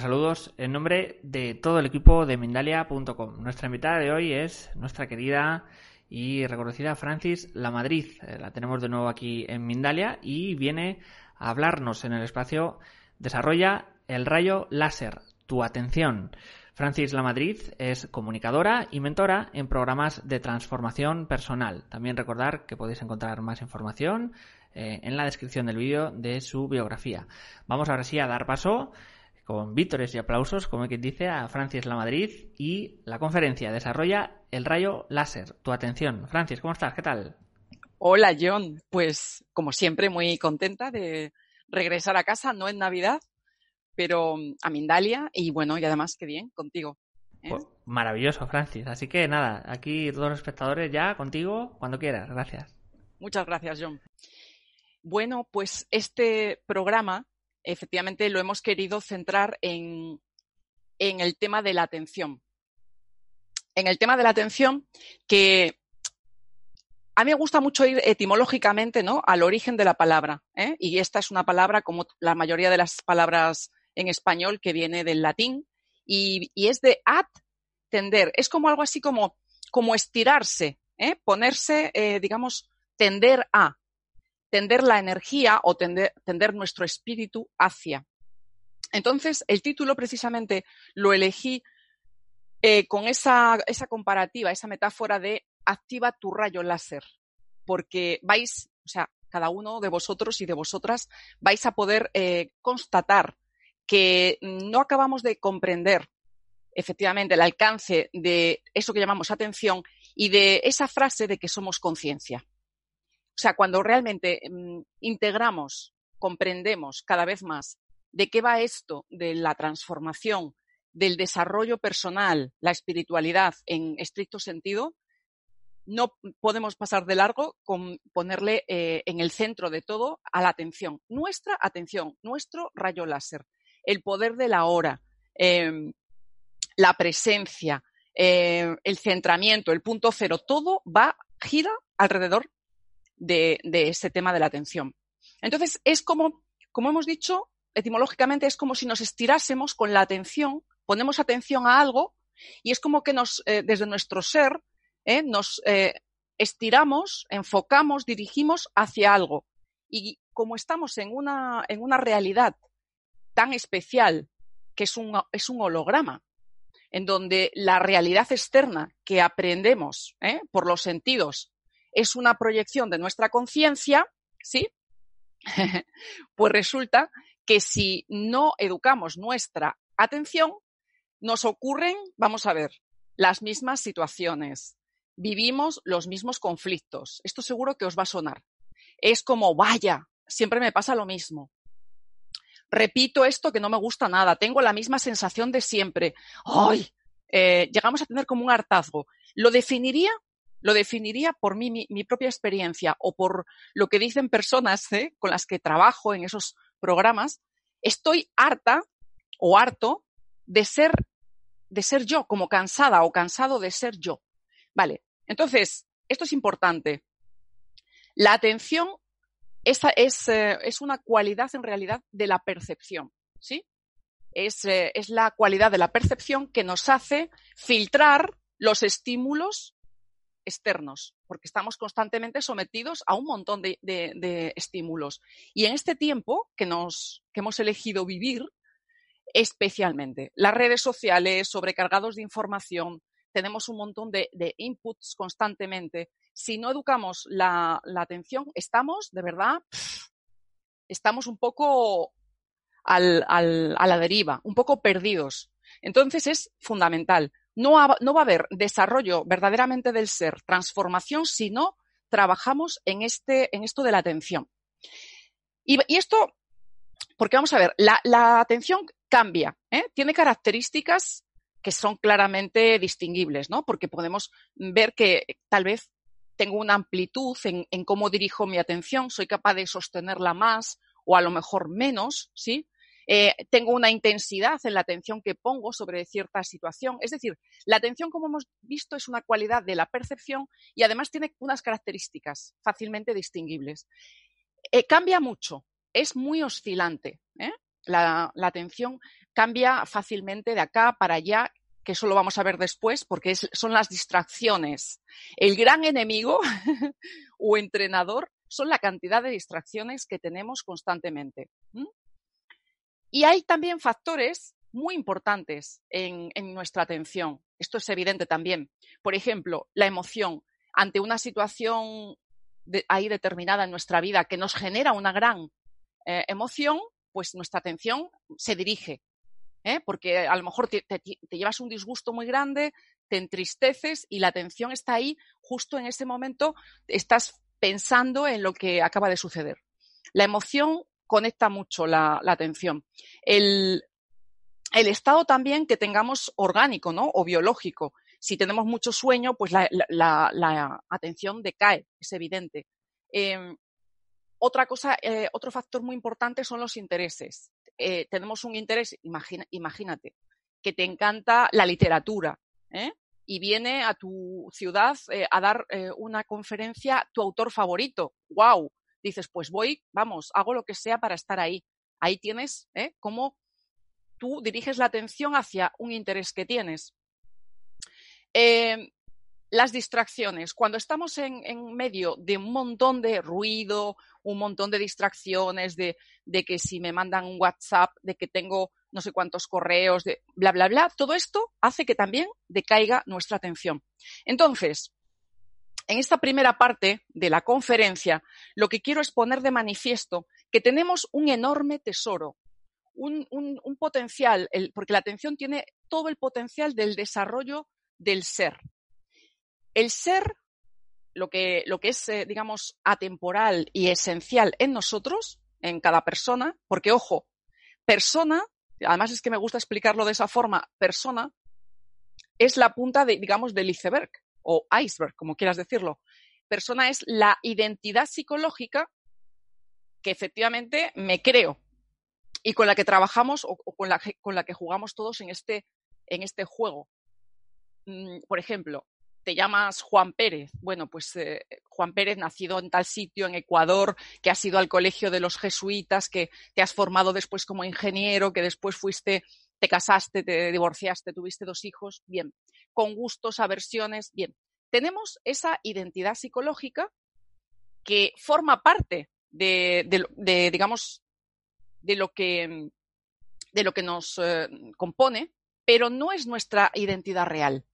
Saludos en nombre de todo el equipo de Mindalia.com. Nuestra invitada de hoy es nuestra querida y reconocida Francis La Madrid. Eh, la tenemos de nuevo aquí en Mindalia y viene a hablarnos en el espacio Desarrolla el rayo láser, tu atención. Francis Lamadrid es comunicadora y mentora en programas de transformación personal. También recordar que podéis encontrar más información eh, en la descripción del vídeo de su biografía. Vamos ahora sí a dar paso con vítores y aplausos, como quien dice, a Francis Lamadrid y la conferencia Desarrolla el rayo láser. Tu atención. Francis, ¿cómo estás? ¿Qué tal? Hola, John. Pues, como siempre, muy contenta de regresar a casa, no en Navidad, pero mm, a Mindalia y bueno, y además qué bien contigo. ¿eh? Pues, maravilloso, Francis. Así que nada, aquí todos los espectadores ya contigo cuando quieras. Gracias. Muchas gracias, John. Bueno, pues este programa efectivamente lo hemos querido centrar en, en el tema de la atención. En el tema de la atención que a mí me gusta mucho ir etimológicamente ¿no? al origen de la palabra. ¿eh? Y esta es una palabra, como la mayoría de las palabras en español, que viene del latín y, es de at, tender. Es como algo así como, como estirarse, ¿eh? ponerse, eh, digamos, tender a, tender la energía o tender, tender nuestro espíritu hacia. Entonces, el título precisamente lo elegí con esa, esa comparativa, esa metáfora de activa tu rayo láser, porque vais, o sea, cada uno de vosotros y de vosotras vais a poder eh, constatar que no acabamos de comprender efectivamente el alcance de eso que llamamos atención y de esa frase de que somos conciencia. O sea, cuando realmente mm, integramos, comprendemos cada vez más de qué va esto de la transformación, del desarrollo personal, la espiritualidad en estricto sentido, no podemos pasar de largo con ponerle eh, en el centro de todo a la atención. Nuestra atención, nuestro rayo láser, el poder de la hora, em, la presencia, em, el centramiento, el punto cero, todo va, gira alrededor de, de ese tema de la atención. Entonces, es como, como hemos dicho, etimológicamente es como si nos estirásemos con la atención, ponemos atención a algo y es como que nos, eh, desde nuestro ser, ¿eh? nos eh, estiramos, enfocamos, dirigimos hacia algo. Y como estamos en una, en una realidad tan especial, que es un, es un holograma, en donde la realidad externa que aprendemos por los sentidos es una proyección de nuestra conciencia, ¿sí? pues resulta que si no educamos nuestra atención, nos ocurren, vamos a ver, las mismas situaciones, vivimos los mismos conflictos. Esto seguro que os va a sonar. Es como, vaya, siempre me pasa lo mismo. Repito esto que no me gusta nada, tengo la misma sensación de siempre. ¡Ay! Eh, llegamos a tener como un hartazgo. Lo definiría, lo definiría por mí, mi, propia experiencia o por lo que dicen personas ¿eh? con las que trabajo en esos programas. Estoy harta o harto de ser, de ser yo, como cansada o cansado de ser yo. Vale, entonces, esto es importante. La atención es, eh, es, una cualidad en realidad de la percepción, ¿sí? Es, eh, es, la cualidad de la percepción que nos hace filtrar los estímulos externos, porque estamos constantemente sometidos a un montón de, estímulos. Y en este tiempo que, nos, que hemos elegido vivir, especialmente las redes sociales sobrecargados de información, tenemos un montón de, inputs constantemente. Si no educamos la, atención, estamos, de verdad, estamos un poco a la deriva, un poco perdidos. Entonces es fundamental. No, va a haber desarrollo verdaderamente del ser, transformación, si no trabajamos en, este, en esto de la atención. Y, esto, porque vamos a ver, la, atención cambia, ¿eh? tiene características que son claramente distinguibles, ¿no? Porque podemos ver que tal vez tengo una amplitud en, cómo dirijo mi atención, soy capaz de sostenerla más o a lo mejor menos, ¿sí? Eh, tengo una intensidad en la atención que pongo sobre cierta situación. Es decir, la atención, como hemos visto, es una cualidad de la percepción y además tiene unas características fácilmente distinguibles. Eh, cambia mucho, es muy oscilante. ¿eh? la, atención cambia fácilmente de acá para allá, que eso lo vamos a ver después, porque son las distracciones. El gran enemigo o entrenador son la cantidad de distracciones que tenemos constantemente. Y hay también factores muy importantes en, nuestra atención. Esto es evidente también. Por ejemplo, la emoción ante una situación ahí determinada en nuestra vida que nos genera una gran eh, emoción, pues nuestra atención se dirige. ¿eh? Porque a lo mejor te, llevas un disgusto muy grande, te entristeces y la atención está ahí justo en ese momento, estás pensando en lo que acaba de suceder. La emoción conecta mucho la, atención. El, estado también que tengamos orgánico ¿no? o biológico. Si tenemos mucho sueño, pues la, atención decae, es evidente. Em, otra cosa, eh, otro factor muy importante son los intereses. Eh, tenemos un interés, imagínate, que te encanta la literatura, ¿eh? y viene a tu ciudad a dar una conferencia tu autor favorito. ¡Wow! Dices, pues voy, vamos, hago lo que sea para estar ahí. Ahí tienes cómo tú diriges la atención hacia un interés que tienes. Em, las distracciones. Cuando estamos en, medio de un montón de ruido, un montón de distracciones, de, que si me mandan un WhatsApp, de que tengo no sé cuántos correos, de bla, bla, bla, todo esto hace que también decaiga nuestra atención. Entonces, en esta primera parte de la conferencia, lo que quiero es poner de manifiesto que tenemos un enorme tesoro, un, potencial, porque la atención tiene todo el potencial del desarrollo del ser. El ser, lo que, es, eh, digamos, atemporal y esencial en nosotros, en cada persona, porque ojo, persona, además es que me gusta explicarlo de esa forma, persona es la punta, digamos, del iceberg o iceberg, como quieras decirlo. Persona es la identidad psicológica que efectivamente me creo y con la que trabajamos o, con, la, con, la, que jugamos todos en este, en este juego. Mm, por ejemplo, te llamas Juan Pérez. Bueno, pues eh, Juan Pérez, nacido en tal sitio, en Ecuador, que has ido al colegio de los jesuitas, que te has formado después como ingeniero, que después fuiste, te casaste, te divorciaste, tuviste dos hijos. Bien, con gustos, aversiones. Bien, tenemos esa identidad psicológica que forma parte de, digamos, de lo que, de lo que nos eh, compone, pero no es nuestra identidad real.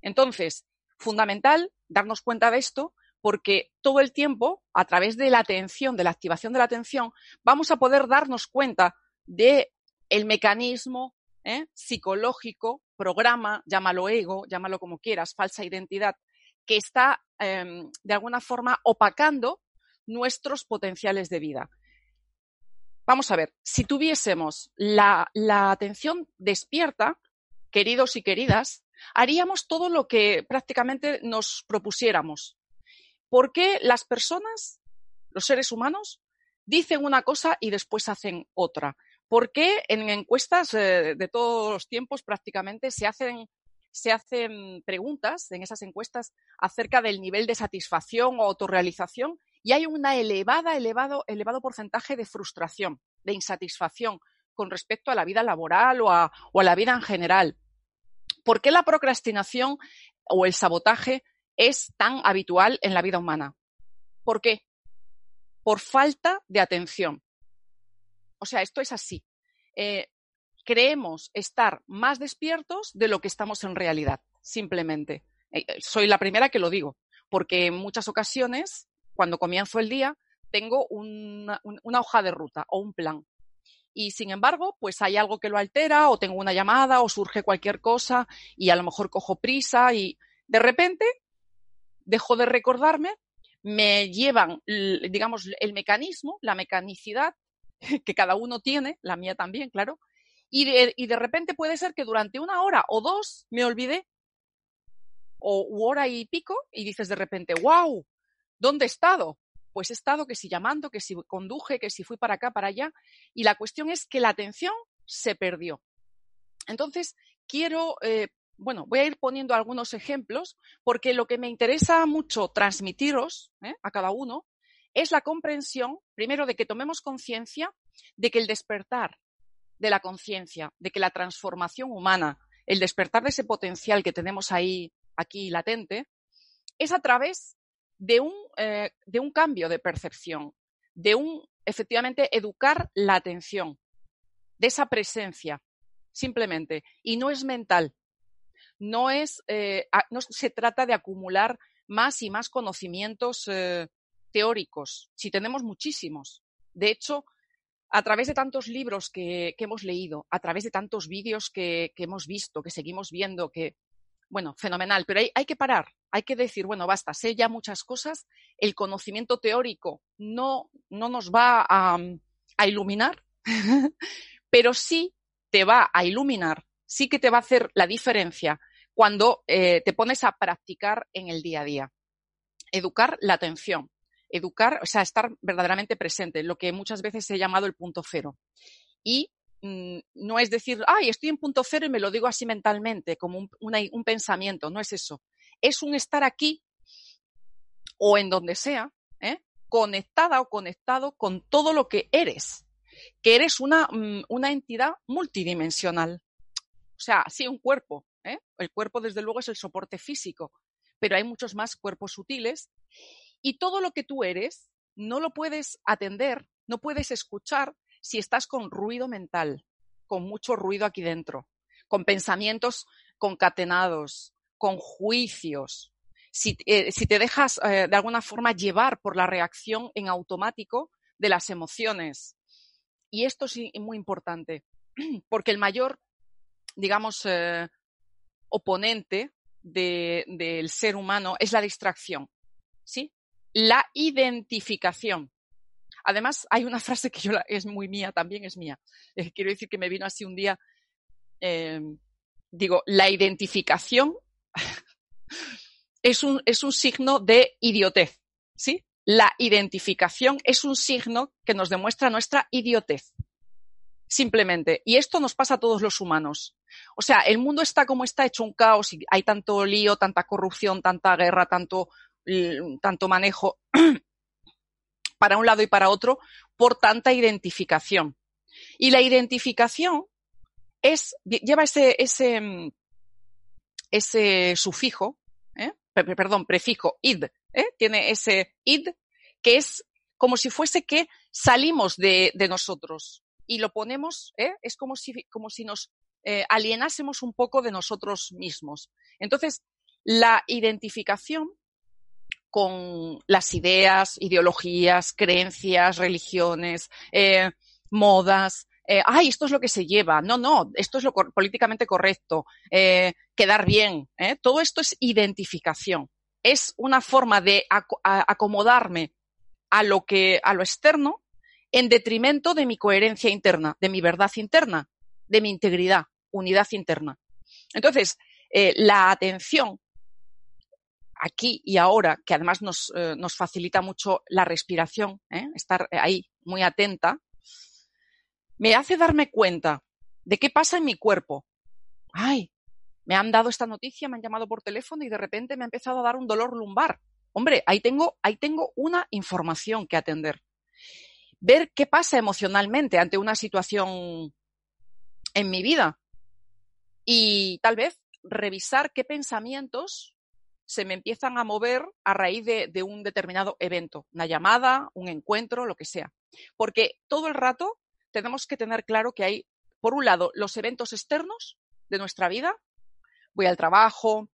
Entonces, fundamental darnos cuenta de esto porque todo el tiempo, a través de la atención, de la activación de la atención, vamos a poder darnos cuenta de el mecanismo ¿eh? psicológico, programa, llámalo ego, llámalo como quieras, falsa identidad, que está em, de alguna forma opacando nuestros potenciales de vida. Vamos a ver, si tuviésemos la atención despierta, queridos y queridas, haríamos todo lo que prácticamente nos propusiéramos. ¿Por qué las personas, los seres humanos, dicen una cosa y después hacen otra? ¿Por qué en encuestas eh, de todos los tiempos prácticamente se hacen, se hacen preguntas en esas encuestas acerca del nivel de satisfacción o autorrealización y hay un elevada, elevado, elevado porcentaje de frustración, de insatisfacción con respecto a la vida laboral o a la vida en general? ¿Por qué la procrastinación o el sabotaje es tan habitual en la vida humana? ¿Por qué? Por falta de atención. O sea, esto es así. Eh, creemos estar más despiertos de lo que estamos en realidad, simplemente. Eh, eh, soy la primera que lo digo, porque en muchas ocasiones, cuando comienzo el día, tengo una hoja de ruta o un plan y sin embargo, pues hay algo que lo altera o tengo una llamada o surge cualquier cosa y a lo mejor cojo prisa y de repente dejo de recordarme, me llevan, digamos, el mecanismo, la mecanicidad que cada uno tiene, la mía también, claro, y de, y de repente puede ser que durante una hora o dos me olvidé o hora y pico y dices de repente, wow, ¿dónde he estado? pues he estado que si llamando, que si conduje, que si fui para acá, para allá, y la cuestión es que la atención se perdió. Entonces, quiero, eh, bueno, voy a ir poniendo algunos ejemplos, porque lo que me interesa mucho transmitiros ¿eh? a cada uno es la comprensión, primero, de que tomemos conciencia de que el despertar de la conciencia, de que la transformación humana, el despertar de ese potencial que tenemos ahí, aquí latente, es a través de un, eh, de un cambio de percepción, de un, efectivamente, educar la atención, de esa presencia, simplemente. Y no es mental, no es, eh, no se trata de acumular más y más conocimientos eh, teóricos, si tenemos muchísimos. De hecho, a través de tantos libros que, hemos leído, a través de tantos vídeos que, hemos visto, que seguimos viendo, que, bueno, fenomenal, pero hay, que parar, hay que decir, bueno, basta, sé ya muchas cosas, el conocimiento teórico no, no nos va a, a iluminar, pero sí te va a iluminar, sí que te va a hacer la diferencia cuando eh, te pones a practicar en el día a día. Educar la atención, educar, o sea, estar verdaderamente presente, lo que muchas veces he llamado el punto cero. Y mm, no es decir, ay, estoy en punto cero y me lo digo así mentalmente, como un, un pensamiento, no es eso. Es un estar aquí o en donde sea, ¿eh? conectada o conectado con todo lo que eres, que eres una, mm, una entidad multidimensional. O sea, sí, un cuerpo. ¿eh? El cuerpo, desde luego, es el soporte físico, pero hay muchos más cuerpos sutiles y todo lo que tú eres no lo puedes atender, no puedes escuchar si estás con ruido mental, con mucho ruido aquí dentro, con pensamientos concatenados, con juicios. Si, eh, te dejas eh, de alguna forma llevar por la reacción en automático de las emociones. Y esto es muy importante, porque el mayor, digamos, eh, oponente del ser humano es la distracción. ¿Sí? La identificación. Además, hay una frase que yo es muy mía, también es mía. Quiero decir que me vino así un día, em, digo, la identificación es, un, es un signo de idiotez, ¿sí? La identificación es un signo que nos demuestra nuestra idiotez. Simplemente. Y esto nos pasa a todos los humanos. O sea, el mundo está como está, hecho un caos y hay tanto lío, tanta corrupción, tanta guerra, tanto tanto manejo para un lado y para otro por tanta identificación. Y la identificación es, lleva ese, ese, mm, ese sufijo, ¿eh? perdón, prefijo, id, ¿eh? tiene ese id que es como si fuese que salimos de, nosotros y lo ponemos, ¿eh? es como si, como si nos alienásemos un poco de nosotros mismos. Entonces, la identificación con las ideas, ideologías, creencias, religiones, eh, modas. Eh, ay, esto es lo que se lleva. No, no, esto es lo políticamente correcto. Eh, quedar bien. Todo esto es identificación. Es una forma de acomodarme a lo que, a lo externo, en detrimento de mi coherencia interna, de mi verdad interna, de mi integridad, unidad interna. Entonces, la atención aquí y ahora, que además nos, eh, nos facilita mucho la respiración, ¿eh? estar ahí muy atenta, me hace darme cuenta de qué pasa en mi cuerpo. Ay, me han dado esta noticia, me han llamado por teléfono y de repente me ha empezado a dar un dolor lumbar. Hombre, ahí tengo, ahí tengo una información que atender. Ver qué pasa emocionalmente ante una situación en mi vida. Y tal vez revisar qué pensamientos se me empiezan a mover a raíz de, un determinado evento, una llamada, un encuentro, lo que sea. Porque todo el rato tenemos que tener claro que hay, por un lado, los eventos externos de nuestra vida. Voy al trabajo,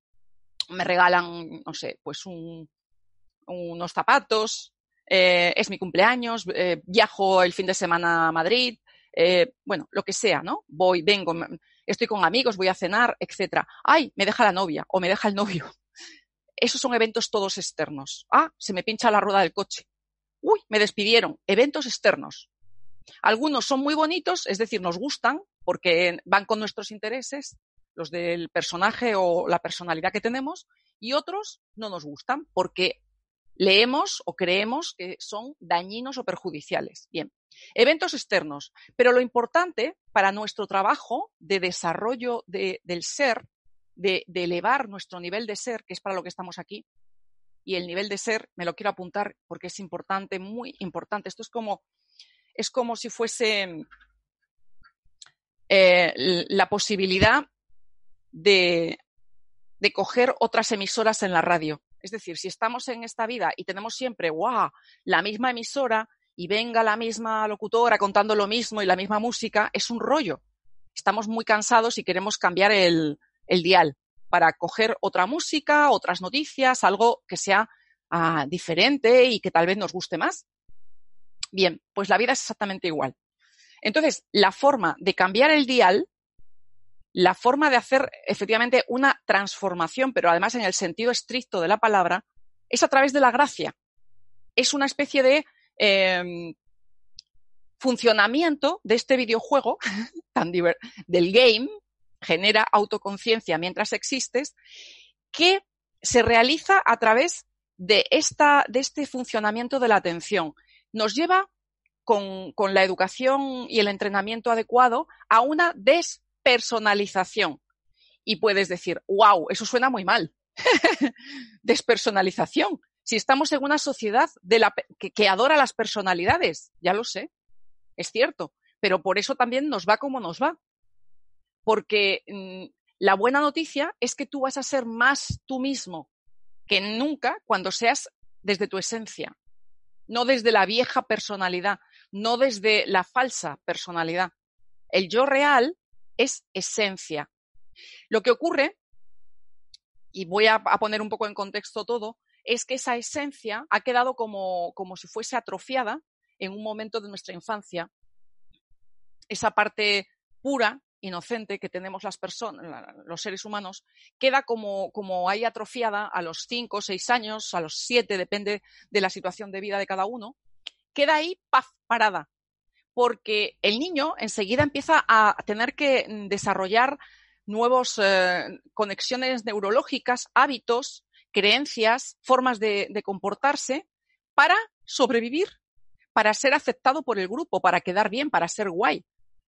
me regalan, no sé, pues unos zapatos, eh, es mi cumpleaños, eh, viajo el fin de semana a Madrid, eh, bueno, lo que sea, ¿no? Voy, vengo, estoy con amigos, voy a cenar, etcétera. Ay, me deja la novia o me deja el novio. Esos son eventos todos externos. Ah, se me pincha la rueda del coche. Uy, me despidieron. Eventos externos. Algunos son muy bonitos, es decir, nos gustan porque van con nuestros intereses, los del personaje o la personalidad que tenemos, y otros no nos gustan porque leemos o creemos que son dañinos o perjudiciales. Bien, eventos externos. Pero lo importante para nuestro trabajo de desarrollo del ser de, elevar nuestro nivel de ser, que es para lo que estamos aquí. Y el nivel de ser, me lo quiero apuntar porque es importante, muy importante. Esto es como, es como si fuese eh, la posibilidad de, de coger otras emisoras en la radio. Es decir, si estamos en esta vida y tenemos siempre, ¡guau!, la misma emisora y venga la misma locutora contando lo mismo y la misma música, es un rollo. Estamos muy cansados y queremos cambiar el, el dial para coger otra música, otras noticias, algo que sea ah, diferente y que tal vez nos guste más. Bien, pues la vida es exactamente igual. Entonces, la forma de cambiar el dial la forma de hacer efectivamente una transformación, pero además en el sentido estricto de la palabra, es a través de la gracia. Es una especie de em, funcionamiento de este videojuego tan del game, genera autoconciencia mientras existes, que se realiza a través de, esta, de este funcionamiento de la atención. Nos lleva con, con la educación y el entrenamiento adecuado a una des personalización. Y puedes decir, wow, eso suena muy mal. Despersonalización. Si estamos en una sociedad de la, que, adora las personalidades, ya lo sé, es cierto, pero por eso también nos va como nos va. Porque mm, la buena noticia es que tú vas a ser más tú mismo que nunca cuando seas desde tu esencia, no desde la vieja personalidad, no desde la falsa personalidad. El yo real es esencia. Lo que ocurre, y voy a, poner un poco en contexto todo, es que esa esencia ha quedado como, como si fuese atrofiada en un momento de nuestra infancia. Esa parte pura, inocente que tenemos las personas, los seres humanos, queda como, como ahí atrofiada a los cinco o seis años, a los siete, depende de la situación de vida de cada uno, queda ahí paz, parada porque el niño enseguida empieza a tener que mm, desarrollar nuevas eh, conexiones neurológicas, hábitos, creencias, formas de, comportarse para sobrevivir, para ser aceptado por el grupo, para quedar bien, para ser guay,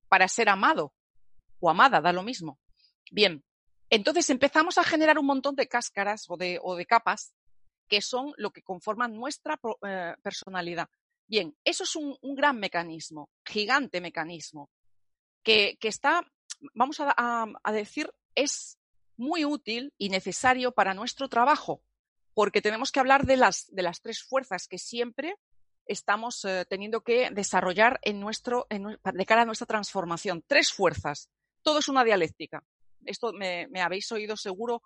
para ser amado o amada, da lo mismo. Bien, entonces empezamos a generar un montón de cáscaras o de, capas que son lo que conforman nuestra eh, personalidad. Bien, eso es un, gran mecanismo, gigante mecanismo, que, está, vamos a, decir, es muy útil y necesario para nuestro trabajo, porque tenemos que hablar de las, de las tres fuerzas que siempre estamos eh, teniendo que desarrollar en nuestro, de cara a nuestra transformación. Tres fuerzas. Todo es una dialéctica. Esto me, habéis oído seguro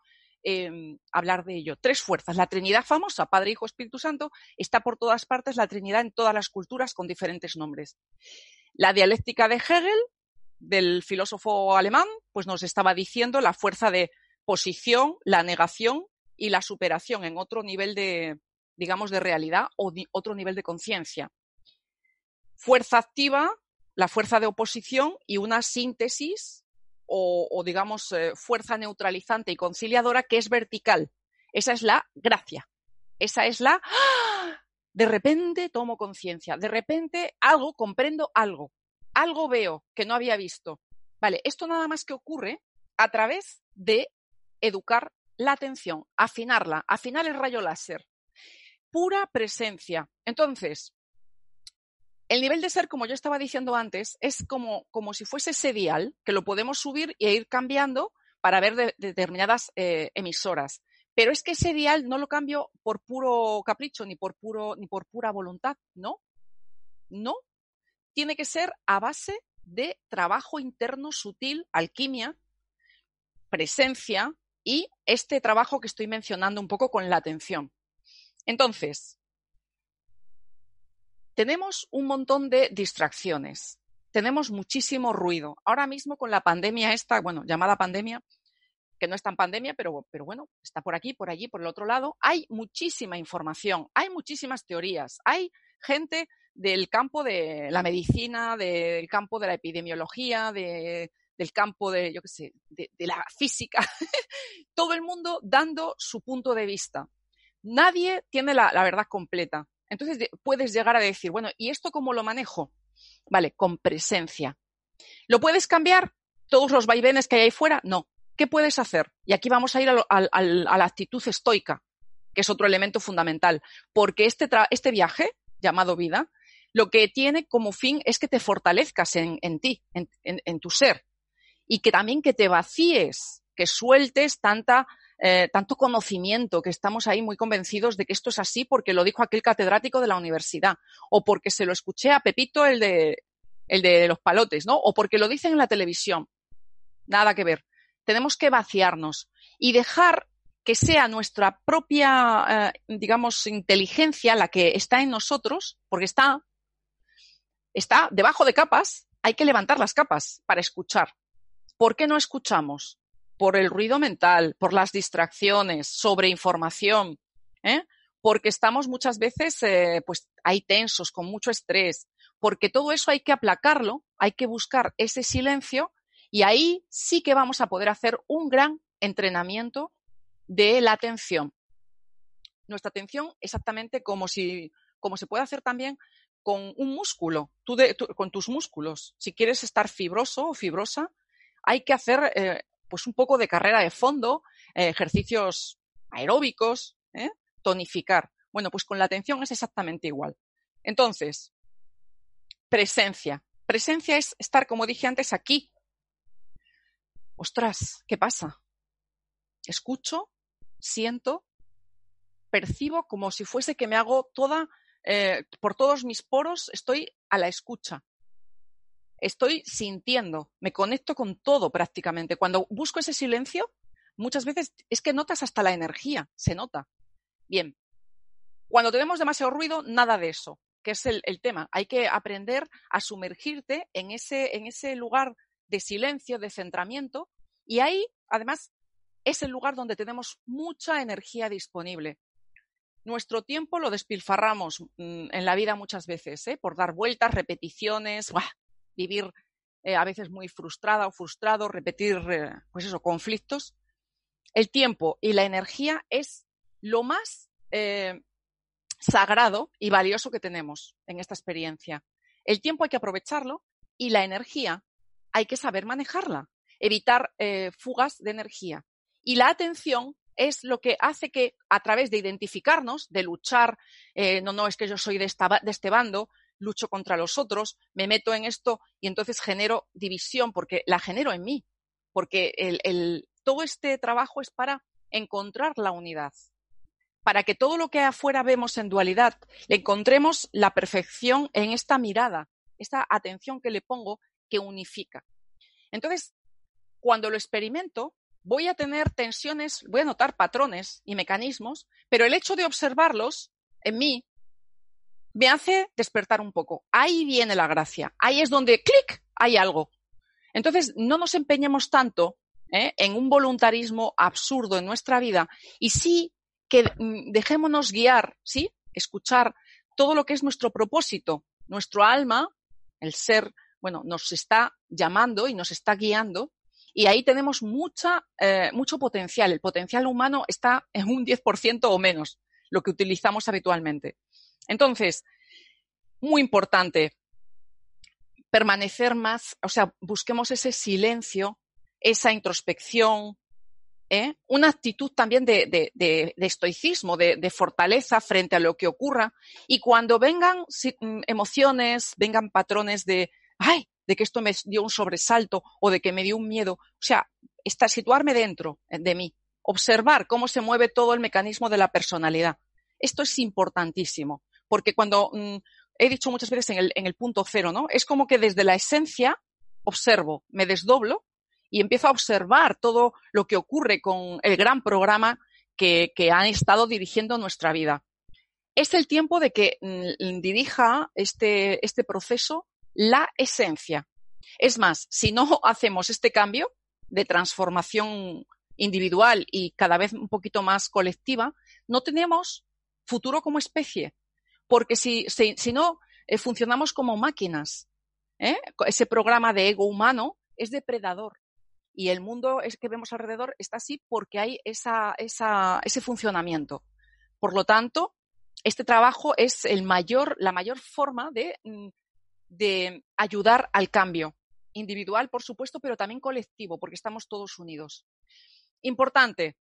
Em, hablar de ello. Tres fuerzas. La Trinidad famosa, Padre, Hijo, Espíritu Santo, está por todas partes, la Trinidad en todas las culturas con diferentes nombres. La dialéctica de Hegel, del filósofo alemán, pues nos estaba diciendo la fuerza de posición, la negación y la superación en otro nivel de, digamos, de realidad o otro nivel de conciencia. Fuerza activa, la fuerza de oposición y una síntesis o, digamos, eh, fuerza neutralizante y conciliadora que es vertical. Esa es la gracia. Esa es la... ¡ah! De repente tomo conciencia, de repente algo, comprendo algo, algo veo que no había visto. Vale, esto nada más que ocurre a través de educar la atención, afinarla, afinar el rayo láser. Pura presencia. Entonces, el nivel de ser, como yo estaba diciendo antes, es como, como si fuese ese dial que lo podemos subir e ir cambiando para ver determinadas eh, emisoras. Pero es que ese dial no lo cambio por puro capricho ni por puro ni por pura voluntad, ¿no? No. Tiene que ser a base de trabajo interno sutil, alquimia, presencia y este trabajo que estoy mencionando un poco con la atención. Entonces, tenemos un montón de distracciones, tenemos muchísimo ruido. Ahora mismo con la pandemia esta, bueno, llamada pandemia, que no es tan pandemia, pero, pero bueno, está por aquí, por allí, por el otro lado, hay muchísima información, hay muchísimas teorías, hay gente del campo de la medicina, del campo de la epidemiología, del campo de, yo qué sé, de, la física, todo el mundo dando su punto de vista. Nadie tiene la verdad completa. Entonces puedes llegar a decir, bueno, ¿y esto cómo lo manejo? Vale, con presencia. ¿Lo puedes cambiar? ¿Todos los vaivenes que hay ahí fuera? No. ¿Qué puedes hacer? Y aquí vamos a ir a, la actitud estoica, que es otro elemento fundamental, porque este, este viaje, llamado vida, lo que tiene como fin es que te fortalezcas en, ti, en, tu ser. y que también que te vacíes, que sueltes tanta, eh, tanto conocimiento, que estamos ahí muy convencidos de que esto es así porque lo dijo aquel catedrático de la universidad, o porque se lo escuché a Pepito, el de, el de los palotes, ¿no? O porque lo dicen en la televisión. Nada que ver. Tenemos que vaciarnos y dejar que sea nuestra propia, eh, digamos, inteligencia la que está en nosotros, porque está, está debajo de capas, hay que levantar las capas para escuchar. ¿Por qué no escuchamos? Por el ruido mental, por las distracciones, sobre información, ¿eh? porque estamos muchas veces, eh, pues, hay tensos, con mucho estrés, porque todo eso hay que aplacarlo, hay que buscar ese silencio y ahí sí que vamos a poder hacer un gran entrenamiento de la atención. Nuestra atención exactamente como si como se puede hacer también con un músculo, tú con tus músculos. Si quieres estar fibroso o fibrosa, hay que hacer eh, pues un poco de carrera de fondo, eh, ejercicios aeróbicos, ¿eh? tonificar. Bueno, pues con la atención es exactamente igual. Entonces, presencia. Presencia es estar, como dije antes, aquí. Ostras, ¿qué pasa? Escucho siento, percibo como si fuese que me hago toda, eh, por todos mis poros, estoy a la escucha. Estoy sintiendo, me conecto con todo prácticamente. Cuando busco ese silencio, muchas veces es que notas hasta la energía, se nota. Bien, cuando tenemos demasiado ruido, nada de eso, que es el, tema. Hay que aprender a sumergirte en ese, en ese lugar de silencio, de centramiento, y ahí, además, es el lugar donde tenemos mucha energía disponible. Nuestro tiempo lo despilfarramos mm, en la vida muchas veces, ¿eh? por dar vueltas, repeticiones, vivir eh, a veces muy frustrada o frustrado, repetir, eh, pues eso, conflictos. El tiempo y la energía es lo más sagrado y valioso que tenemos en esta experiencia. El tiempo hay que aprovecharlo y la energía hay que saber manejarla, evitar fugas de energía. Y la atención es lo que hace que a través de identificarnos, de luchar, eh, no, no, es que yo soy de, de este bando, lucho contra los otros, me meto en esto y entonces genero división porque la genero en mí, porque el, todo este trabajo es para encontrar la unidad, para que todo lo que afuera vemos en dualidad le encontremos la perfección en esta mirada, esta atención que le pongo que unifica. Entonces, cuando lo experimento, voy a tener tensiones, voy a notar patrones y mecanismos, pero el hecho de observarlos en mí me hace despertar un poco. Ahí viene la gracia. Ahí es donde, clic, hay algo. Entonces, no nos empeñemos tanto ¿eh? en un voluntarismo absurdo en nuestra vida y sí que mm, dejémonos guiar, ¿sí? Escuchar todo lo que es nuestro propósito. Nuestro alma, el ser, bueno, nos está llamando y nos está guiando y ahí tenemos mucha, eh, mucho potencial. El potencial humano está en un 10% o menos, lo que utilizamos habitualmente. Entonces, muy importante, permanecer más, o sea, busquemos ese silencio, esa introspección, ¿eh? una actitud también de, estoicismo, de, fortaleza frente a lo que ocurra. Y cuando vengan mm, emociones, vengan patrones de, ay, de que esto me dio un sobresalto o de que me dio un miedo. O sea, está, situarme dentro de mí, observar cómo se mueve todo el mecanismo de la personalidad. Esto es importantísimo, porque cuando mm, he dicho muchas veces en el, punto cero, ¿no? Es como que desde la esencia observo, me desdoblo y empiezo a observar todo lo que ocurre con el gran programa que, que han estado dirigiendo nuestra vida. Es el tiempo de que mm, dirija este, este proceso la esencia. Es más, si no hacemos este cambio de transformación individual y cada vez un poquito más colectiva, no tenemos futuro como especie. Porque si, si, no, eh, funcionamos como máquinas. ¿eh? Ese programa de ego humano es depredador. Y el mundo es que vemos alrededor está así porque hay esa, esa, ese funcionamiento. Por lo tanto, este trabajo es el mayor, la mayor forma de mm, de ayudar al cambio, individual, por supuesto, pero también colectivo, porque estamos todos unidos. Importante,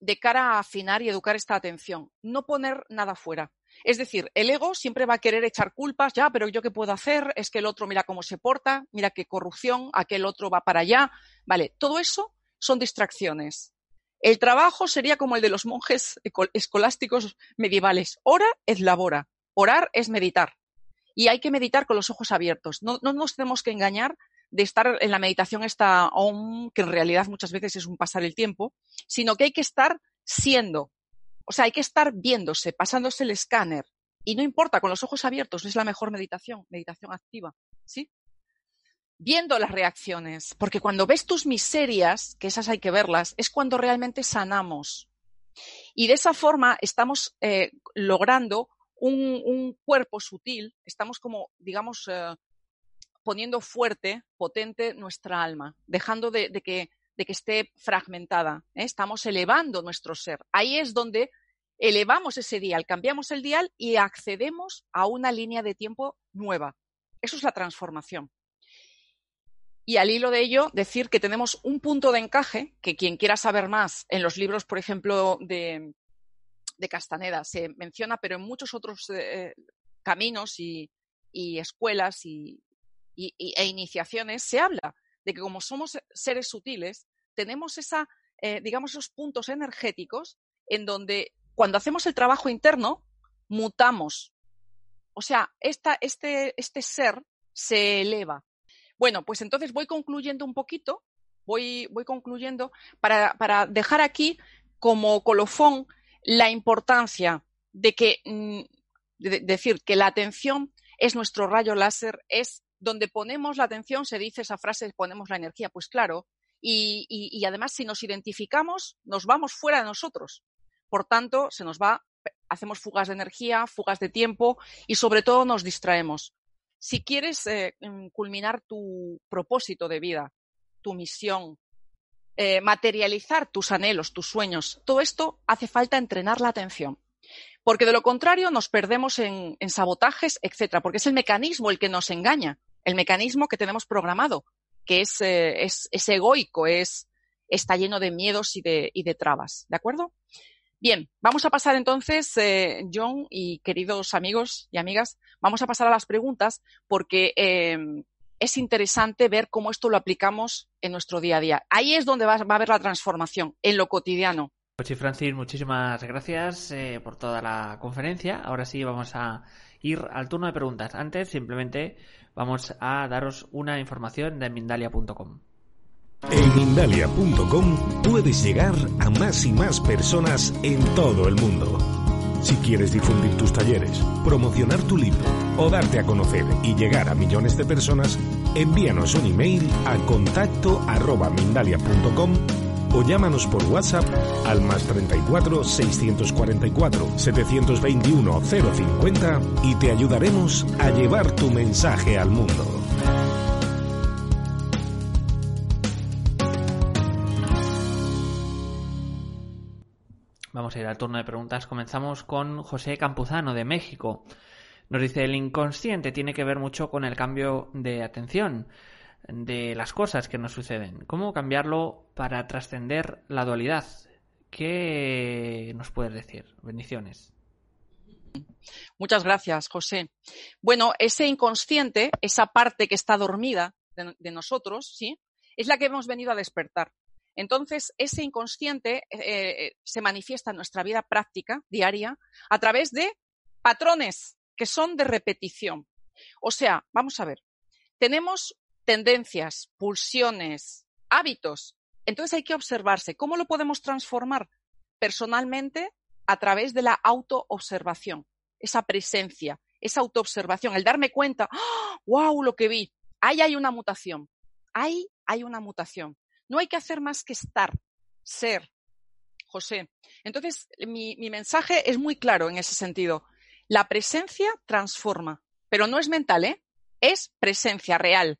de cara a afinar y educar esta atención, no poner nada fuera. Es decir, el ego siempre va a querer echar culpas, ya, pero yo qué puedo hacer, es que el otro mira cómo se porta, mira qué corrupción, aquel otro va para allá. Vale, todo eso son distracciones. El trabajo sería como el de los monjes escolásticos medievales. Ora es labora. Orar es meditar. Y hay que meditar con los ojos abiertos. No, nos tenemos que engañar de estar en la meditación esta que en realidad muchas veces es un pasar el tiempo, sino que hay que estar siendo. O sea, hay que estar viéndose, pasándose el escáner. Y no importa, con los ojos abiertos es la mejor meditación, meditación activa. ¿Sí? viendo las reacciones, porque cuando ves tus miserias, que esas hay que verlas, es cuando realmente sanamos. Y de esa forma estamos eh, logrando un, cuerpo sutil, estamos como, digamos, eh, poniendo fuerte, potente nuestra alma, dejando de, que, de que, esté fragmentada. ¿eh? Estamos elevando nuestro ser. Ahí es donde elevamos ese dial, cambiamos el dial y accedemos a una línea de tiempo nueva. Eso es la transformación. Y al hilo de ello, decir que tenemos un punto de encaje, que quien quiera saber más en los libros, por ejemplo, de, Castaneda se menciona, pero en muchos otros eh, caminos y, escuelas y, e iniciaciones se habla de que como somos seres sutiles, tenemos esa, eh, digamos, esos puntos energéticos en donde cuando hacemos el trabajo interno, mutamos. O sea, esta, este, este ser se eleva, bueno, pues entonces voy concluyendo un poquito, voy, voy concluyendo para, para dejar aquí como colofón la importancia de que, mm, decir, que la atención es nuestro rayo láser, es donde ponemos la atención, se dice esa frase, ponemos la energía, pues claro, y, además si nos identificamos, nos vamos fuera de nosotros. Por tanto, se nos va, hacemos fugas de energía, fugas de tiempo y sobre todo nos distraemos si quieres eh, mm, culminar tu propósito de vida, tu misión, eh, materializar tus anhelos, tus sueños, todo esto hace falta entrenar la atención. Porque de lo contrario nos perdemos en, sabotajes, etcétera, porque es el mecanismo el que nos engaña, el mecanismo que tenemos programado, que es, eh, egoico, es, está lleno de miedos y de, trabas. ¿De acuerdo? Bien, vamos a pasar entonces, eh, John y queridos amigos y amigas, vamos a pasar a las preguntas porque em, es interesante ver cómo esto lo aplicamos en nuestro día a día. Ahí es donde va, a haber la transformación, en lo cotidiano. Pues sí, Francis, muchísimas gracias eh, por toda la conferencia. Ahora sí vamos a ir al turno de preguntas. Antes, simplemente vamos a daros una información de Mindalia.com. En Mindalia.com puedes llegar a más y más personas en todo el mundo. Si quieres difundir tus talleres, promocionar tu libro o darte a conocer y llegar a millones de personas, envíanos un email a contacto arroba mindalia.com o llámanos por WhatsApp al más 34 644 721 050 y te ayudaremos a llevar tu mensaje al mundo. Vamos a ir al turno de preguntas. Comenzamos con José Campuzano de México. Nos dice, el inconsciente tiene que ver mucho con el cambio de atención de las cosas que nos suceden. ¿Cómo cambiarlo para trascender la dualidad? ¿Qué nos puedes decir? Bendiciones. Muchas gracias, José. Bueno, ese inconsciente, esa parte que está dormida de, nosotros, ¿sí? Es la que hemos venido a despertar. Entonces, ese inconsciente eh, eh, se manifiesta en nuestra vida práctica, diaria, a través de patrones que son de repetición. O sea, vamos a ver, tenemos tendencias, pulsiones, hábitos. Entonces hay que observarse. ¿Cómo lo podemos transformar? Personalmente, a través de la autoobservación, esa presencia, esa autoobservación, el darme cuenta, wow, ¡Ah! lo que vi. Ahí hay una mutación. Ahí hay una mutación. No hay que hacer más que estar, ser. José. Entonces, mi, mensaje es muy claro en ese sentido. La presencia transforma, pero no es mental, ¿eh? Es presencia real.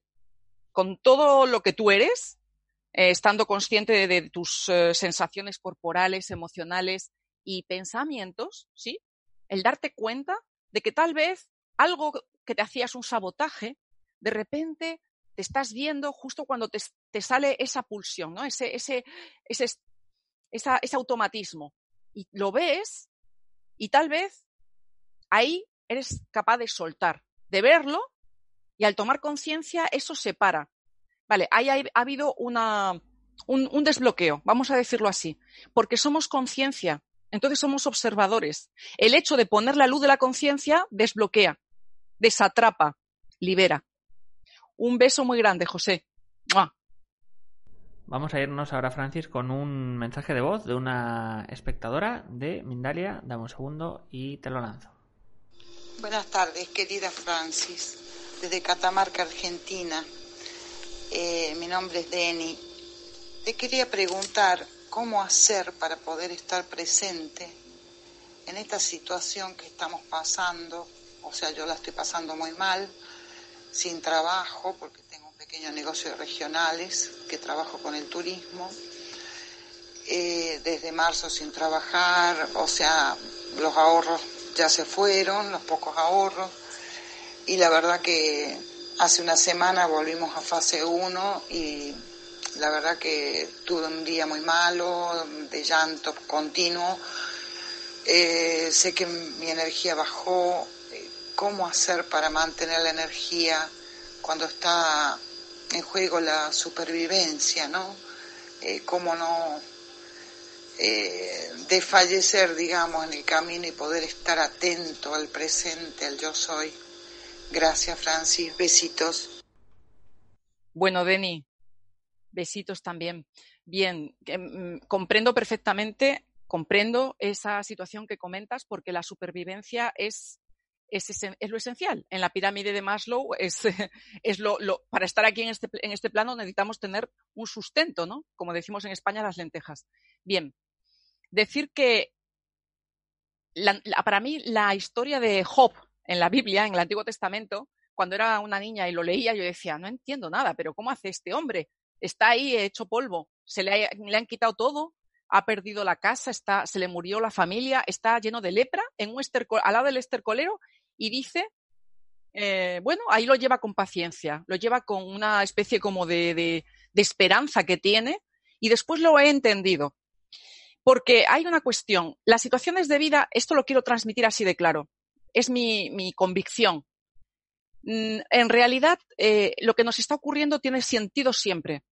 Con todo lo que tú eres, eh, estando consciente de, tus eh, sensaciones corporales, emocionales y pensamientos, ¿sí? El darte cuenta de que tal vez algo que te hacías un sabotaje, de repente te estás viendo justo cuando te, sale esa pulsión, ¿no? Ese, ese, ese, ese automatismo. Y lo ves y tal vez ahí eres capaz de soltar, de verlo y al tomar conciencia eso se para. Vale, ahí ha, habido una, un, desbloqueo, vamos a decirlo así, porque somos conciencia, entonces somos observadores. El hecho de poner la luz de la conciencia desbloquea, desatrapa, libera. Un beso muy grande, José. Vamos a irnos ahora, Francis, con un mensaje de voz de una espectadora de Mindalia. Dame un segundo y te lo lanzo. Buenas tardes, querida Francis, desde Catamarca, Argentina. Eh, mi nombre es Deni. Te quería preguntar cómo hacer para poder estar presente en esta situación que estamos pasando. O sea, yo la estoy pasando muy mal, sin trabajo, porque tengo un pequeño negocio de regionales que trabajo con el turismo. Eh, desde marzo sin trabajar, o sea, los ahorros ya se fueron, los pocos ahorros. Y la verdad que hace una semana volvimos a fase 1 y la verdad que tuve un día muy malo, de llanto continuo. Eh, sé que mi energía bajó. ¿Cómo hacer para mantener la energía cuando está en juego la supervivencia, no? Eh, ¿Cómo no eh, desfallecer, digamos, en el camino y poder estar atento al presente, al yo soy? Gracias, Francis. Besitos. Bueno, Deni, Besitos también. Bien, mm, comprendo perfectamente, comprendo esa situación que comentas porque la supervivencia es, es, es lo esencial. En la pirámide de Maslow es, es lo, para estar aquí en este, en este plano necesitamos tener un sustento, ¿no? Como decimos en España, las lentejas. Bien, decir que la, para mí la historia de Job en la Biblia, en el Antiguo Testamento, cuando era una niña y lo leía, yo decía, no entiendo nada, pero ¿cómo hace este hombre? está ahí hecho polvo, se le, han quitado todo, ha perdido la casa, está, se le murió la familia, está lleno de lepra en un al lado del estercolero y dice, eh, bueno, ahí lo lleva con paciencia, lo lleva con una especie como de, esperanza que tiene y después lo he entendido. Porque hay una cuestión, las situaciones de vida, esto lo quiero transmitir así de claro, es mi, mi convicción. Mm, en realidad, eh, lo que nos está ocurriendo tiene sentido siempre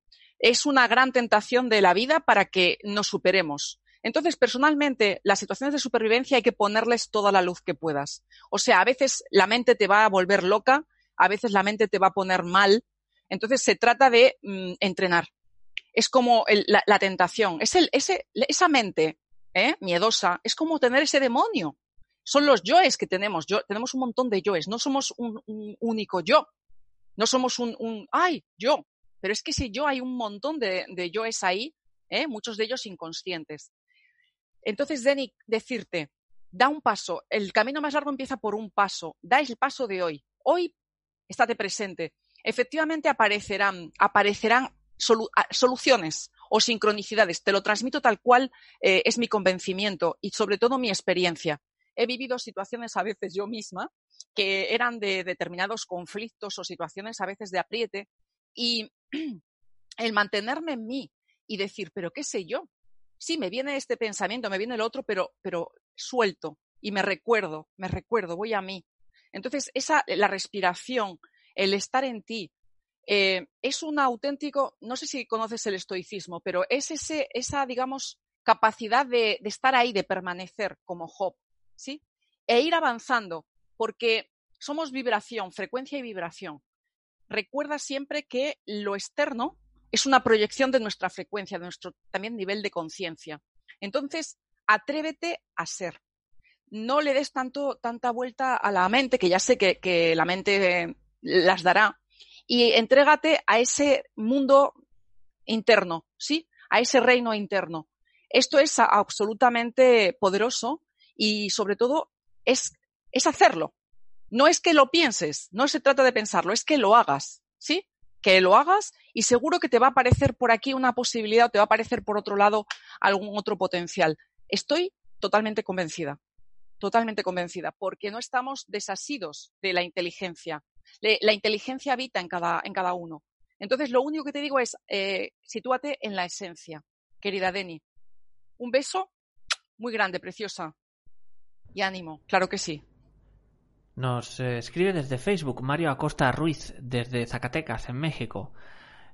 es una gran tentación de la vida para que nos superemos. Entonces, personalmente, las situaciones de supervivencia hay que ponerles toda la luz que puedas. O sea, a veces la mente te va a volver loca, a veces la mente te va a poner mal. Entonces, se trata de mm, entrenar. Es como la, tentación. Es el, ese, esa mente ¿eh? miedosa, es como tener ese demonio. Son los yoes que tenemos. Yo, tenemos un montón de yoes. No somos un, único yo. No somos un, un, ay, yo. Pero es que si yo hay un montón de, yoes ahí, ¿eh? muchos de ellos inconscientes. Entonces, Denny, decirte, da un paso. El camino más largo empieza por un paso. Da el paso de hoy. Hoy, estate presente. Efectivamente aparecerán, aparecerán soluciones o sincronicidades. Te lo transmito tal cual eh, es mi convencimiento y sobre todo mi experiencia. He vivido situaciones a veces yo misma que eran de determinados conflictos o situaciones a veces de apriete y el mantenerme en mí y decir, pero qué sé yo. Sí, me viene este pensamiento, me viene el otro, pero, pero suelto y me recuerdo, me recuerdo, voy a mí. Entonces, esa, la respiración, el estar en ti, eh, es un auténtico, no sé si conoces el estoicismo, pero es ese, esa, digamos, capacidad de, de estar ahí, de permanecer como Job, ¿sí? E ir avanzando, porque somos vibración, frecuencia y vibración recuerda siempre que lo externo es una proyección de nuestra frecuencia, de nuestro también nivel de conciencia. Entonces, atrévete a ser. No le des tanto, tanta vuelta a la mente, que ya sé que, la mente las dará, y entrégate a ese mundo interno, ¿sí? A ese reino interno. Esto es absolutamente poderoso y sobre todo es, es hacerlo. No es que lo pienses, no se trata de pensarlo, es que lo hagas, ¿sí? Que lo hagas y seguro que te va a aparecer por aquí una posibilidad o te va a aparecer por otro lado algún otro potencial. Estoy totalmente convencida, totalmente convencida, porque no estamos desasidos de la inteligencia. La inteligencia habita en cada, en cada uno. Entonces, lo único que te digo es, eh, sitúate en la esencia, querida Deni. Un beso muy grande, preciosa. Y ánimo, claro que sí. Nos eh, escribe desde Facebook Mario Acosta Ruiz, desde Zacatecas, en México.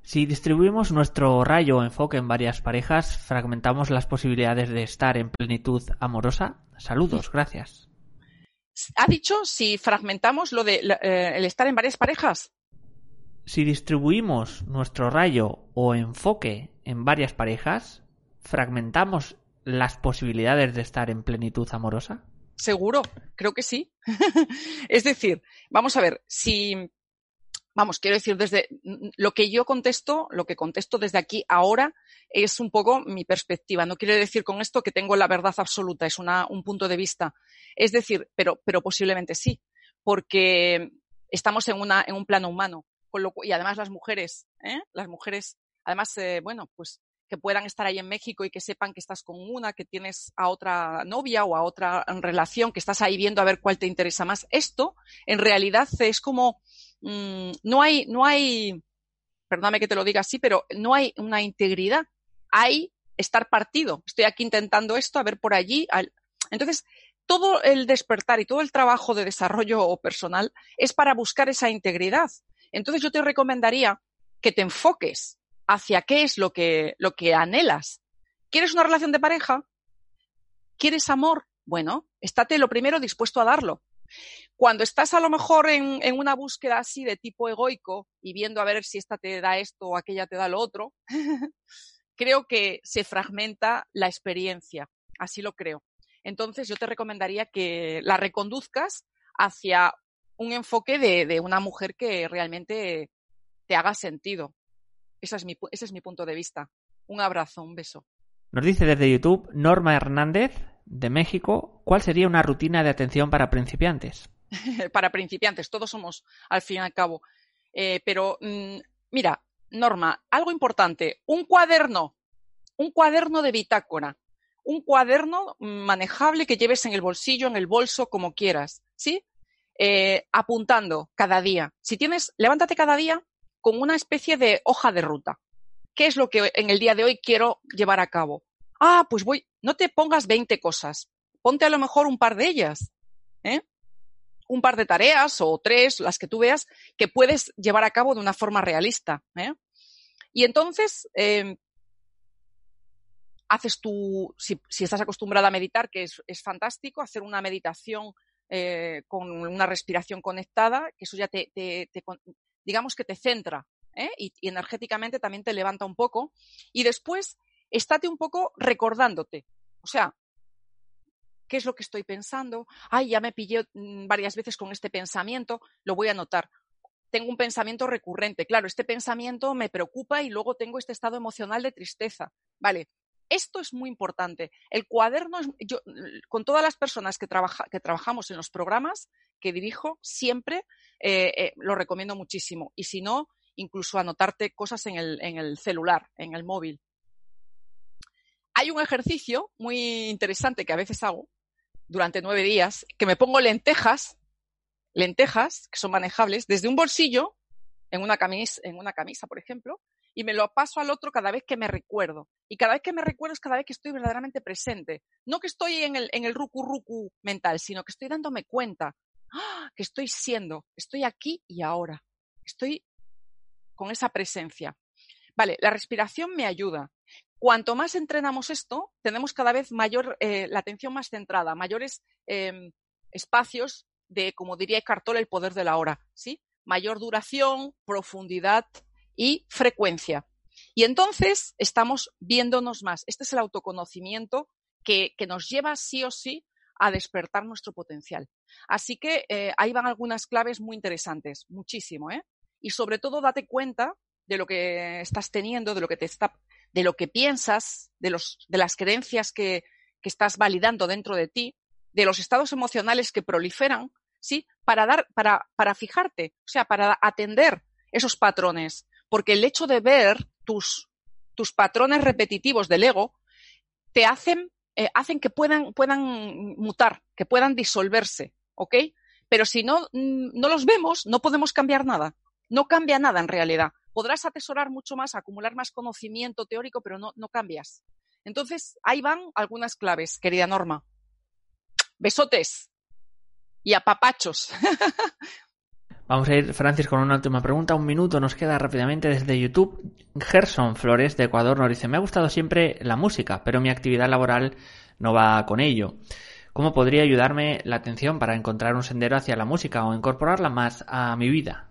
Si distribuimos nuestro rayo o enfoque en varias parejas, fragmentamos las posibilidades de estar en plenitud amorosa. Saludos, gracias. ¿Ha dicho si fragmentamos lo de eh, el estar en varias parejas? Si distribuimos nuestro rayo o enfoque en varias parejas, fragmentamos las posibilidades de estar en plenitud amorosa. Seguro, creo que sí. es decir, vamos a ver, si vamos, quiero decir, desde lo que yo contesto, lo que contesto desde aquí ahora es un poco mi perspectiva. No quiere decir con esto que tengo la verdad absoluta, es un punto de vista. Es decir, pero, pero posiblemente sí, porque estamos en, una, en un plano humano. Con lo, y además las mujeres, ¿eh? las mujeres, además, eh, bueno, pues que puedan estar ahí en México y que sepan que estás con una, que tienes a otra novia o a otra relación, que estás ahí viendo a ver cuál te interesa más. Esto, en realidad, es como, mmm, no hay, no hay, perdóname que te lo diga así, pero no hay una integridad. Hay estar partido. Estoy aquí intentando esto, a ver por allí. Entonces, todo el despertar y todo el trabajo de desarrollo personal es para buscar esa integridad. Entonces, yo te recomendaría que te enfoques hacia qué es lo que, lo que anhelas. ¿Quieres una relación de pareja? ¿Quieres amor? Bueno, estate lo primero dispuesto a darlo. Cuando estás a lo mejor en, en, una búsqueda así de tipo egoico y viendo a ver si esta te da esto o aquella te da lo otro, creo que se fragmenta la experiencia. Así lo creo. Entonces yo te recomendaría que la reconduzcas hacia un enfoque de, de una mujer que realmente te haga sentido. Ese es, mi, ese es mi punto de vista. Un abrazo, un beso. Nos dice desde YouTube Norma Hernández, de México, ¿cuál sería una rutina de atención para principiantes? para principiantes, todos somos al fin y al cabo. Eh, pero mmm, mira, Norma, algo importante, un cuaderno, un cuaderno de bitácora, un cuaderno manejable que lleves en el bolsillo, en el bolso, como quieras, ¿sí? Eh, apuntando cada día. Si tienes, levántate cada día con una especie de hoja de ruta. ¿Qué es lo que en el día de hoy quiero llevar a cabo? Ah, pues voy, no te pongas 20 cosas, ponte a lo mejor un par de ellas, ¿eh? un par de tareas o tres, las que tú veas, que puedes llevar a cabo de una forma realista. ¿eh? Y entonces, eh, haces tu, si, estás acostumbrada a meditar, que es, fantástico, hacer una meditación eh, con una respiración conectada, que eso ya te, digamos que te centra ¿eh? y, energéticamente también te levanta un poco. Y después, estate un poco recordándote. O sea, ¿qué es lo que estoy pensando? Ay, ya me pillé mm, varias veces con este pensamiento, lo voy a anotar. Tengo un pensamiento recurrente. Claro, este pensamiento me preocupa y luego tengo este estado emocional de tristeza. Vale, esto es muy importante. El cuaderno, es, yo, con todas las personas que, trabaja, que trabajamos en los programas que dirijo, siempre eh, eh, lo recomiendo muchísimo. Y si no, incluso anotarte cosas en el, en el celular, en el móvil. Hay un ejercicio muy interesante que a veces hago durante nueve días, que me pongo lentejas, lentejas, que son manejables, desde un bolsillo, en una camisa, en una camisa, por ejemplo, y me lo paso al otro cada vez que me recuerdo. Y cada vez que me recuerdo es cada vez que estoy verdaderamente presente. No que estoy en el, en el ruku ruku mental, sino que estoy dándome cuenta ¡Ah! que estoy siendo, estoy aquí y ahora, estoy con esa presencia. Vale, la respiración me ayuda. Cuanto más entrenamos esto, tenemos cada vez mayor, eh, la atención más centrada, mayores eh, espacios de, como diría Cartol, el poder de la hora, ¿sí? Mayor duración, profundidad y frecuencia. Y entonces estamos viéndonos más. Este es el autoconocimiento que, que nos lleva sí o sí a despertar nuestro potencial. Así que eh, ahí van algunas claves muy interesantes, muchísimo, ¿eh? Y sobre todo date cuenta de lo que estás teniendo, de lo que te está, de lo que piensas, de los, de las creencias que, que estás validando dentro de ti, de los estados emocionales que proliferan, ¿sí? Para dar, para, para fijarte, o sea, para atender esos patrones. Porque el hecho de ver tus, tus patrones repetitivos del ego te hacen eh, hacen que puedan, puedan mutar, que puedan disolverse, ¿ok? Pero si no, mm, no los vemos, no podemos cambiar nada. No cambia nada en realidad. Podrás atesorar mucho más, acumular más conocimiento teórico, pero no, no cambias. Entonces, ahí van algunas claves, querida Norma. Besotes. y a papachos. Vamos a ir, Francis, con una última pregunta. Un minuto nos queda rápidamente desde YouTube. Gerson Flores, de Ecuador, nos dice, me ha gustado siempre la música, pero mi actividad laboral no va con ello. ¿Cómo podría ayudarme la atención para encontrar un sendero hacia la música o incorporarla más a mi vida?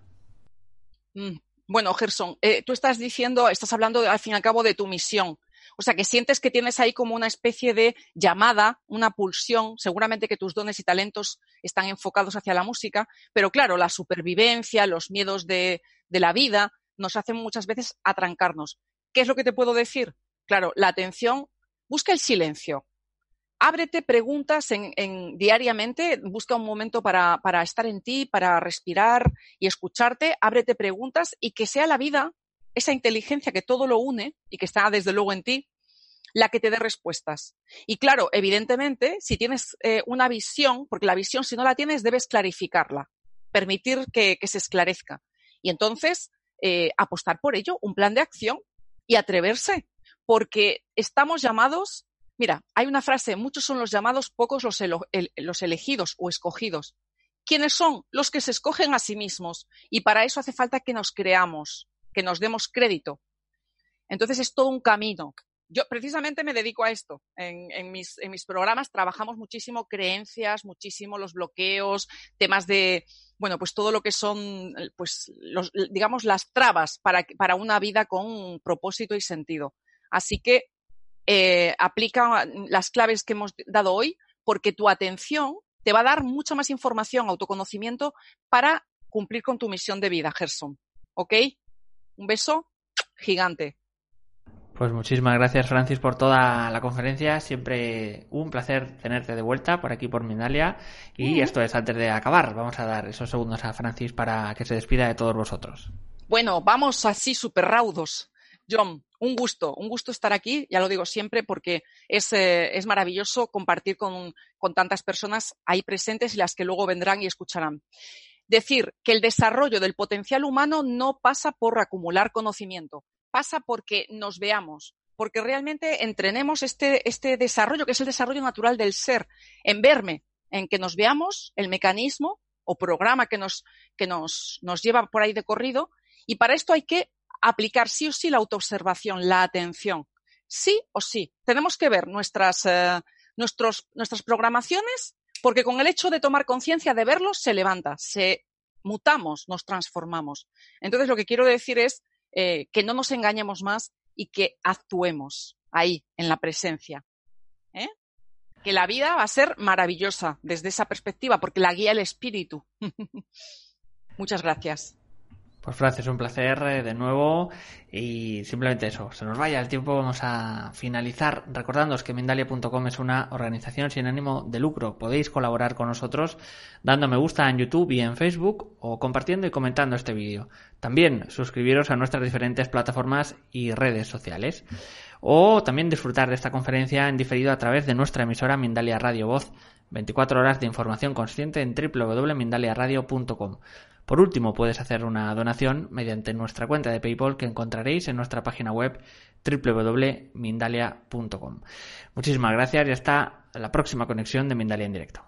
Mm, bueno, Gerson, eh, tú estás diciendo, estás hablando al fin y al cabo de tu misión. O sea, que sientes que tienes ahí como una especie de llamada, una pulsión. Seguramente que tus dones y talentos están enfocados hacia la música, pero claro, la supervivencia, los miedos de, la vida nos hacen muchas veces atrancarnos. ¿Qué es lo que te puedo decir? Claro, la atención, busca el silencio ábrete preguntas en, diariamente, busca un momento para, para, estar en ti, para respirar y escucharte, ábrete preguntas y que sea la vida, esa inteligencia que todo lo une y que está desde luego en ti, la que te dé respuestas. Y claro, evidentemente, si tienes eh, una visión, porque la visión si no la tienes debes clarificarla, permitir que, se esclarezca. Y entonces, eh, apostar por ello, un plan de acción y atreverse, porque estamos llamados Mira, hay una frase, muchos son los llamados, pocos los, los elegidos o escogidos. ¿Quiénes son? Los que se escogen a sí mismos. Y para eso hace falta que nos creamos, que nos demos crédito. Entonces es todo un camino. Yo precisamente me dedico a esto. En, mis, programas trabajamos muchísimo creencias, muchísimo los bloqueos, temas de, bueno, pues todo lo que son, pues, los, digamos, las trabas para, para una vida con propósito y sentido. Así que eh, aplica las claves que hemos dado hoy, porque tu atención te va a dar mucha más información, autoconocimiento para cumplir con tu misión de vida, Gerson. ¿Ok? Un beso gigante. Pues muchísimas gracias, Francis, por toda la conferencia. Siempre un placer tenerte de vuelta por aquí por Mindalia. Y esto es antes de acabar. Vamos a dar esos segundos a Francis para que se despida de todos vosotros. Bueno, vamos así súper raudos. John, un gusto, un gusto estar aquí, ya lo digo siempre, porque es, eh, es maravilloso compartir con, con tantas personas ahí presentes y las que luego vendrán y escucharán. Decir que el desarrollo del potencial humano no pasa por acumular conocimiento, pasa porque nos veamos, porque realmente entrenemos este, este desarrollo, que es el desarrollo natural del ser, en verme, en que nos veamos el mecanismo o programa que nos, que nos, nos lleva por ahí de corrido, y para esto hay que aplicar sí o sí la autoobservación, la atención. Sí o sí. Tenemos que ver nuestras, eh, nuestros, nuestras programaciones porque con el hecho de tomar conciencia de verlos se levanta, se mutamos, nos transformamos. Entonces lo que quiero decir es eh, que no nos engañemos más y que actuemos ahí, en la presencia. ¿eh? Que la vida va a ser maravillosa desde esa perspectiva porque la guía el espíritu. Muchas gracias. Pues Francis, un placer eh, de nuevo y simplemente eso, se nos vaya el tiempo, vamos a finalizar recordándoos que Mindalia.com es una organización sin ánimo de lucro. Podéis colaborar con nosotros dando me gusta en YouTube y en Facebook o compartiendo y comentando este vídeo. También suscribiros a nuestras diferentes plataformas y redes sociales. O también disfrutar de esta conferencia en diferido a través de nuestra emisora Mindalia Radio Voz. 24 horas de información consciente en www.mindaliaradio.com. Por último, puedes hacer una donación mediante nuestra cuenta de PayPal que encontraréis en nuestra página web www.mindalia.com. Muchísimas gracias y hasta la próxima conexión de Mindalia en directo.